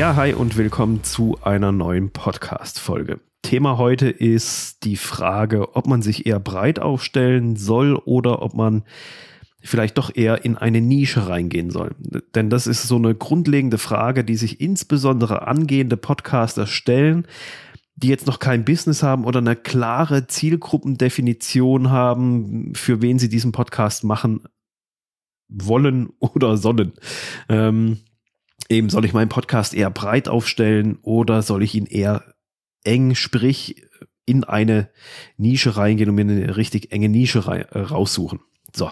Ja, hi und willkommen zu einer neuen Podcast-Folge. Thema heute ist die Frage, ob man sich eher breit aufstellen soll oder ob man vielleicht doch eher in eine Nische reingehen soll. Denn das ist so eine grundlegende Frage, die sich insbesondere angehende Podcaster stellen, die jetzt noch kein Business haben oder eine klare Zielgruppendefinition haben, für wen sie diesen Podcast machen wollen oder sollen. Ähm, eben soll ich meinen Podcast eher breit aufstellen oder soll ich ihn eher eng, sprich in eine Nische reingehen und mir eine richtig enge Nische äh, raussuchen. So.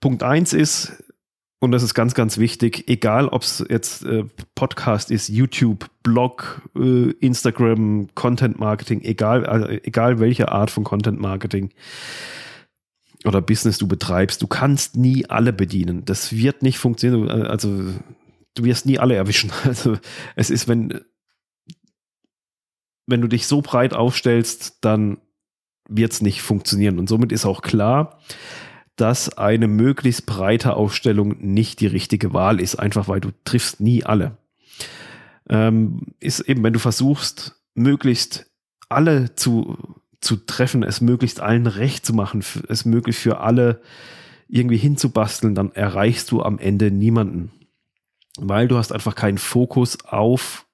Punkt eins ist, und das ist ganz, ganz wichtig, egal ob es jetzt äh, Podcast ist, YouTube, Blog, äh, Instagram, Content Marketing, egal, also egal welche Art von Content Marketing oder Business du betreibst, du kannst nie alle bedienen. Das wird nicht funktionieren. Äh, also du wirst nie alle erwischen. Also es ist, wenn, wenn du dich so breit aufstellst, dann wird es nicht funktionieren. Und somit ist auch klar, dass eine möglichst breite Aufstellung nicht die richtige Wahl ist, einfach weil du triffst nie alle. Ähm, ist eben, wenn du versuchst, möglichst alle zu, zu treffen, es möglichst allen recht zu machen, es möglichst für alle irgendwie hinzubasteln, dann erreichst du am Ende niemanden. Weil du hast einfach keinen Fokus auf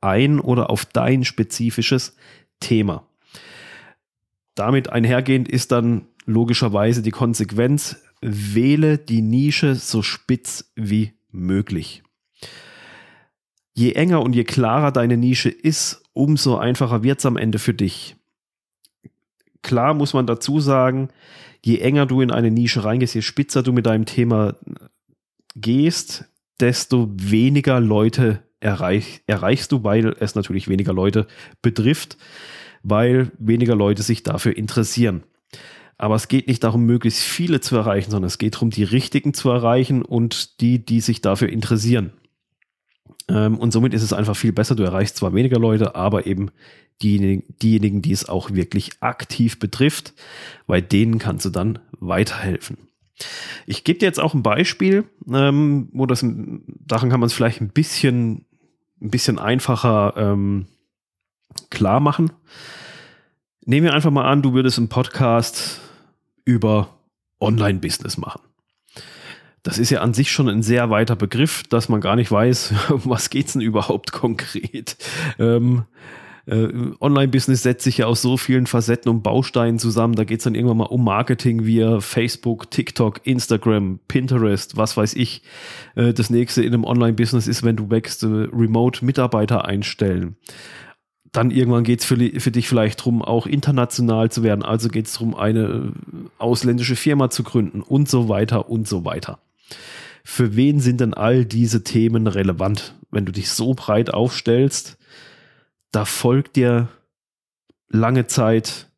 ein oder auf dein spezifisches Thema. Damit einhergehend ist dann logischerweise die Konsequenz, wähle die Nische so spitz wie möglich. Je enger und je klarer deine Nische ist, umso einfacher wird es am Ende für dich. Klar muss man dazu sagen, je enger du in eine Nische reingehst, je spitzer du mit deinem Thema gehst, desto weniger Leute erreich, erreichst du, weil es natürlich weniger Leute betrifft, weil weniger Leute sich dafür interessieren. Aber es geht nicht darum, möglichst viele zu erreichen, sondern es geht darum, die richtigen zu erreichen und die, die sich dafür interessieren. Ähm, und somit ist es einfach viel besser. Du erreichst zwar weniger Leute, aber eben diejenigen, diejenigen, die es auch wirklich aktiv betrifft, weil denen kannst du dann weiterhelfen. Ich gebe dir jetzt auch ein Beispiel, ähm, wo das, daran kann man es vielleicht ein bisschen, ein bisschen einfacher ähm, klar machen. Nehmen wir einfach mal an, du würdest einen Podcast über Online-Business machen. Das ist ja an sich schon ein sehr weiter Begriff, dass man gar nicht weiß, um was es denn überhaupt konkret. Ähm, äh, Online-Business setzt sich ja aus so vielen Facetten und Bausteinen zusammen. Da geht es dann irgendwann mal um Marketing via Facebook, TikTok, Instagram, Pinterest, was weiß ich. Äh, das nächste in einem Online-Business ist, wenn du wächst, äh, Remote-Mitarbeiter einstellen dann irgendwann geht es für, für, dich vielleicht darum, auch international zu werden. Also geht es darum, eine äh, ausländische Firma zu gründen und so weiter und so weiter. Für wen sind denn all diese Themen relevant? Wenn du dich so breit aufstellst, da folgt dir lange Zeit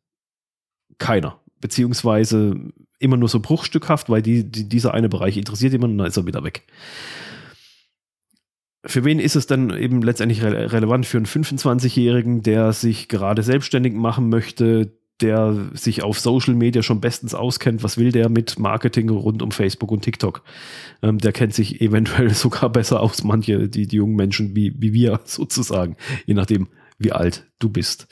keiner. Beziehungsweise immer nur so bruchstückhaft, weil die, die, dieser eine Bereich interessiert jemanden, dann ist er wieder weg für wen ist es dann eben letztendlich re relevant? Für einen 25-Jährigen, der sich gerade selbstständig machen möchte, der sich auf Social Media schon bestens auskennt, was will der mit Marketing rund um Facebook und TikTok? Ähm, der kennt sich eventuell sogar besser aus, manche, die, die jungen Menschen wie, wie wir sozusagen, je nachdem, wie alt du bist.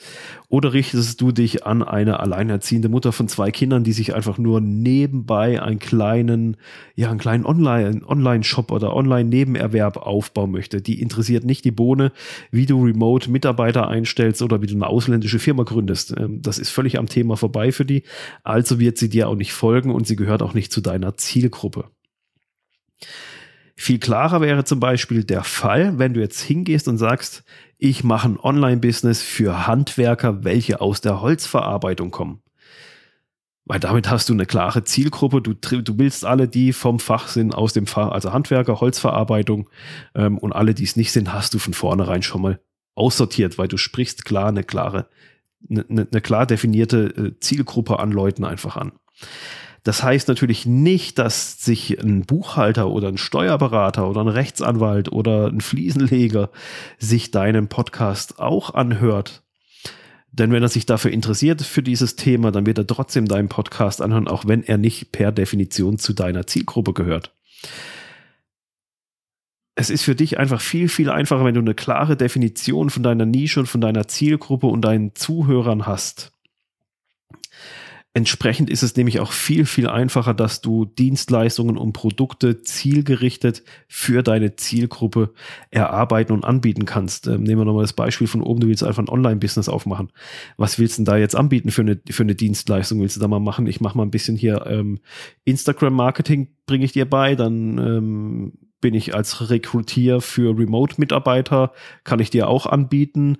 Oder richtest du dich an eine alleinerziehende Mutter von zwei Kindern, die sich einfach nur nebenbei einen kleinen, ja, einen kleinen Online, Online-Shop oder Online-Nebenerwerb aufbauen möchte? Die interessiert nicht die Bohne, wie du remote Mitarbeiter einstellst oder wie du eine ausländische Firma gründest. Ähm, das ist völlig am Thema vorbei für die. Also wird sie dir auch nicht folgen und sie gehört auch nicht zu deiner Zielgruppe. Viel klarer wäre zum Beispiel der Fall, wenn du jetzt hingehst und sagst, ich mache ein Online-Business für Handwerker, welche aus der Holzverarbeitung kommen. Weil damit hast du eine klare Zielgruppe. Du, du willst alle, die vom Fach sind, aus dem Fach, also Handwerker, Holzverarbeitung ähm, und alle, die es nicht sind, hast du von vornherein schon mal aussortiert, weil du sprichst klar eine klare, eine, eine klar definierte äh, Zielgruppe an Leuten einfach an. Das heißt natürlich nicht, dass sich ein Buchhalter oder ein Steuerberater oder ein Rechtsanwalt oder ein Fliesenleger sich deinen Podcast auch anhört. Denn wenn er sich dafür interessiert für dieses Thema, dann wird er trotzdem deinen Podcast anhören, auch wenn er nicht per Definition zu deiner Zielgruppe gehört. es ist für dich einfach viel, viel einfacher, wenn du eine klare Definition von deiner Nische und von deiner Zielgruppe und deinen Zuhörern hast. Entsprechend ist es nämlich auch viel, viel einfacher, dass du Dienstleistungen und Produkte zielgerichtet für deine Zielgruppe erarbeiten und anbieten kannst. Ähm, nehmen wir nochmal das Beispiel von oben, du willst einfach ein Online-Business aufmachen. Was willst du denn da jetzt anbieten für eine, für eine Dienstleistung? Willst du da mal machen? Ich mache mal ein bisschen hier ähm, Instagram-Marketing, bringe ich dir bei, dann ähm, bin ich als Rekrutier für Remote-Mitarbeiter, kann ich dir auch anbieten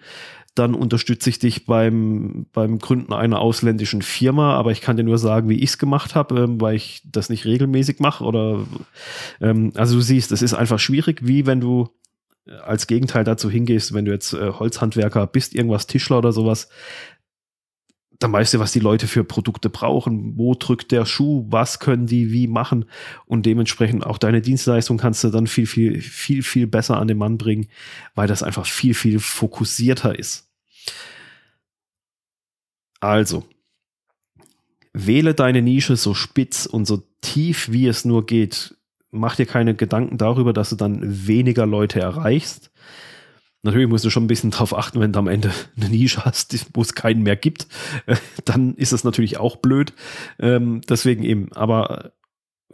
dann unterstütze ich dich beim, beim Gründen einer ausländischen Firma, aber ich kann dir nur sagen, wie ich es gemacht habe, ähm, weil ich das nicht regelmäßig mache. Oder ähm, also du siehst, es ist einfach schwierig, wie wenn du äh, als Gegenteil dazu hingehst, wenn du jetzt äh, Holzhandwerker bist, irgendwas Tischler oder sowas, dann weißt du, was die Leute für Produkte brauchen, wo drückt der Schuh, was können die wie machen und dementsprechend auch deine Dienstleistung kannst du dann viel, viel, viel, viel besser an den Mann bringen, weil das einfach viel, viel fokussierter ist. Also, wähle deine Nische so spitz und so tief, wie es nur geht. Mach dir keine Gedanken darüber, dass du dann weniger Leute erreichst. Natürlich musst du schon ein bisschen drauf achten, wenn du am Ende eine Nische hast, wo es keinen mehr gibt. Dann ist es natürlich auch blöd. Ähm, deswegen eben, aber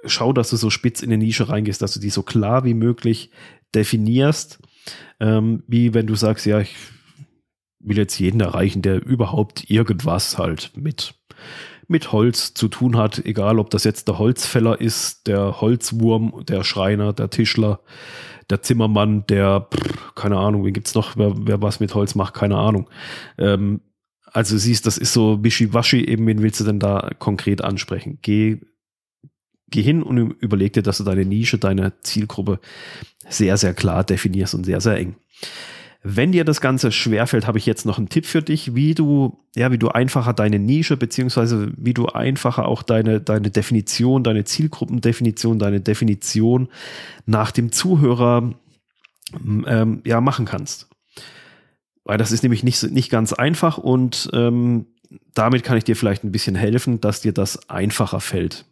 schau, dass du so spitz in eine Nische reingehst, dass du die so klar wie möglich definierst. Ähm, wie wenn du sagst, ja, ich will jetzt jeden erreichen, der überhaupt irgendwas halt mit, mit Holz zu tun hat, egal ob das jetzt der Holzfäller ist, der Holzwurm, der Schreiner, der Tischler, der Zimmermann, der, keine Ahnung, wie gibt's noch, wer, wer was mit Holz macht, keine Ahnung. Ähm, also siehst, das ist so wischiwaschi, eben, wen willst du denn da konkret ansprechen? Geh, geh hin und überleg dir, dass du deine Nische, deine Zielgruppe sehr, sehr klar definierst und sehr, sehr eng. Wenn dir das Ganze schwerfällt, habe ich jetzt noch einen Tipp für dich, wie du, ja, wie du einfacher deine Nische, beziehungsweise wie du einfacher auch deine, deine Definition, deine Zielgruppendefinition, deine Definition nach dem Zuhörer ähm, ja, machen kannst. Weil das ist nämlich nicht, nicht ganz einfach und ähm, damit kann ich dir vielleicht ein bisschen helfen, dass dir das einfacher fällt.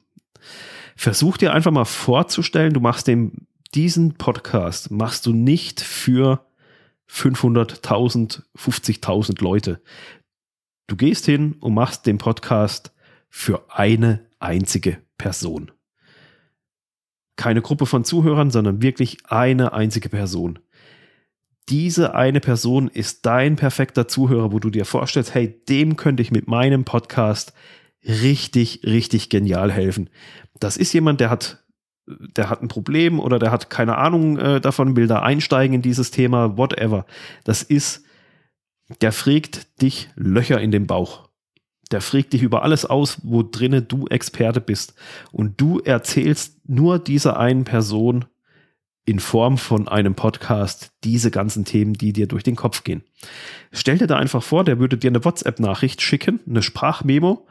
Versuch dir einfach mal vorzustellen, du machst dem, diesen Podcast machst du nicht für 500.000, 50.000 Leute. Du gehst hin und machst den Podcast für eine einzige Person. Keine Gruppe von Zuhörern, sondern wirklich eine einzige Person. Diese eine Person ist dein perfekter Zuhörer, wo du dir vorstellst, hey, dem könnte ich mit meinem Podcast richtig, richtig genial helfen. Das ist jemand, der hat der hat ein Problem oder der hat keine Ahnung äh, davon, will da einsteigen in dieses Thema, whatever. Das ist, der fragt dich Löcher in den Bauch. Der fragt dich über alles aus, wo drinne du Experte bist. Und du erzählst nur dieser einen Person in Form von einem Podcast diese ganzen Themen, die dir durch den Kopf gehen. Stell dir da einfach vor, der würde dir eine WhatsApp-Nachricht schicken, eine Sprachmemo,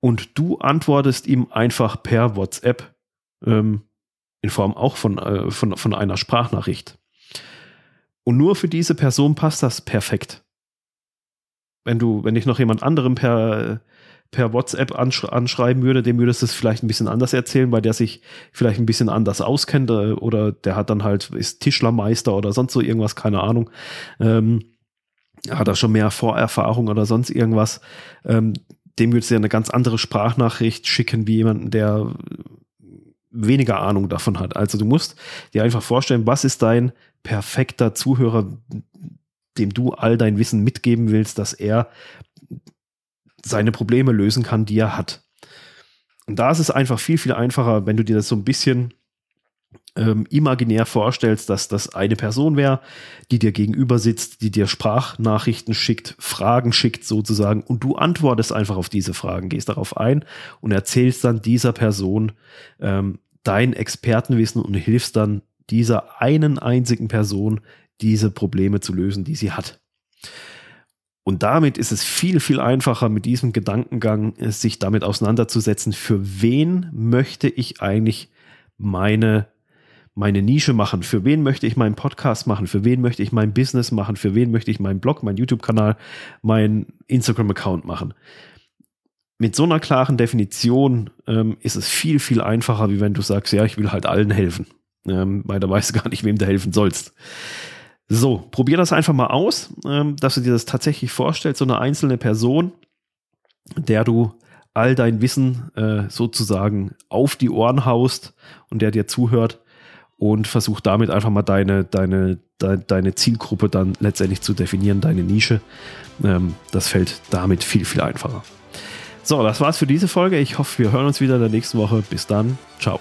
und du antwortest ihm einfach per WhatsApp ähm, in Form auch von, äh, von, von einer Sprachnachricht. Und nur für diese Person passt das perfekt. Wenn du, wenn ich noch jemand anderem per, per WhatsApp ansch anschreiben würde, dem würdest du es vielleicht ein bisschen anders erzählen, weil der sich vielleicht ein bisschen anders auskennt äh, oder der hat dann halt, ist Tischlermeister oder sonst so irgendwas, keine Ahnung. Ähm, hat er schon mehr Vorerfahrung oder sonst irgendwas. Ähm, dem würdest du ja eine ganz andere Sprachnachricht schicken, wie jemanden, der weniger Ahnung davon hat. Also du musst dir einfach vorstellen, was ist dein perfekter Zuhörer, dem du all dein Wissen mitgeben willst, dass er seine Probleme lösen kann, die er hat. Und da ist es einfach viel, viel einfacher, wenn du dir das so ein bisschen ähm, imaginär vorstellst, dass das eine Person wäre, die dir gegenüber sitzt, die dir Sprachnachrichten schickt, Fragen schickt sozusagen und du antwortest einfach auf diese Fragen, gehst darauf ein und erzählst dann dieser Person ähm, dein Expertenwissen und hilfst dann dieser einen einzigen Person, diese Probleme zu lösen, die sie hat. Und damit ist es viel, viel einfacher, mit diesem Gedankengang äh, sich damit auseinanderzusetzen, für wen möchte ich eigentlich meine meine Nische machen, für wen möchte ich meinen Podcast machen, für wen möchte ich mein Business machen, für wen möchte ich meinen Blog, meinen YouTube-Kanal, meinen Instagram-Account machen. Mit so einer klaren Definition ähm, ist es viel, viel einfacher, wie wenn du sagst, ja, ich will halt allen helfen. ähm, weil da weißt du gar nicht, wem du helfen sollst. So, probier das einfach mal aus, ähm, dass du dir das tatsächlich vorstellst, so eine einzelne Person, der du all dein Wissen äh, sozusagen auf die Ohren haust und der dir zuhört und versuch damit einfach mal deine, deine, de, deine Zielgruppe dann letztendlich zu definieren, deine Nische. Ähm, das fällt damit viel, viel einfacher. So, das war's für diese Folge. Ich hoffe, wir hören uns wieder in der nächsten Woche. Bis dann. Ciao.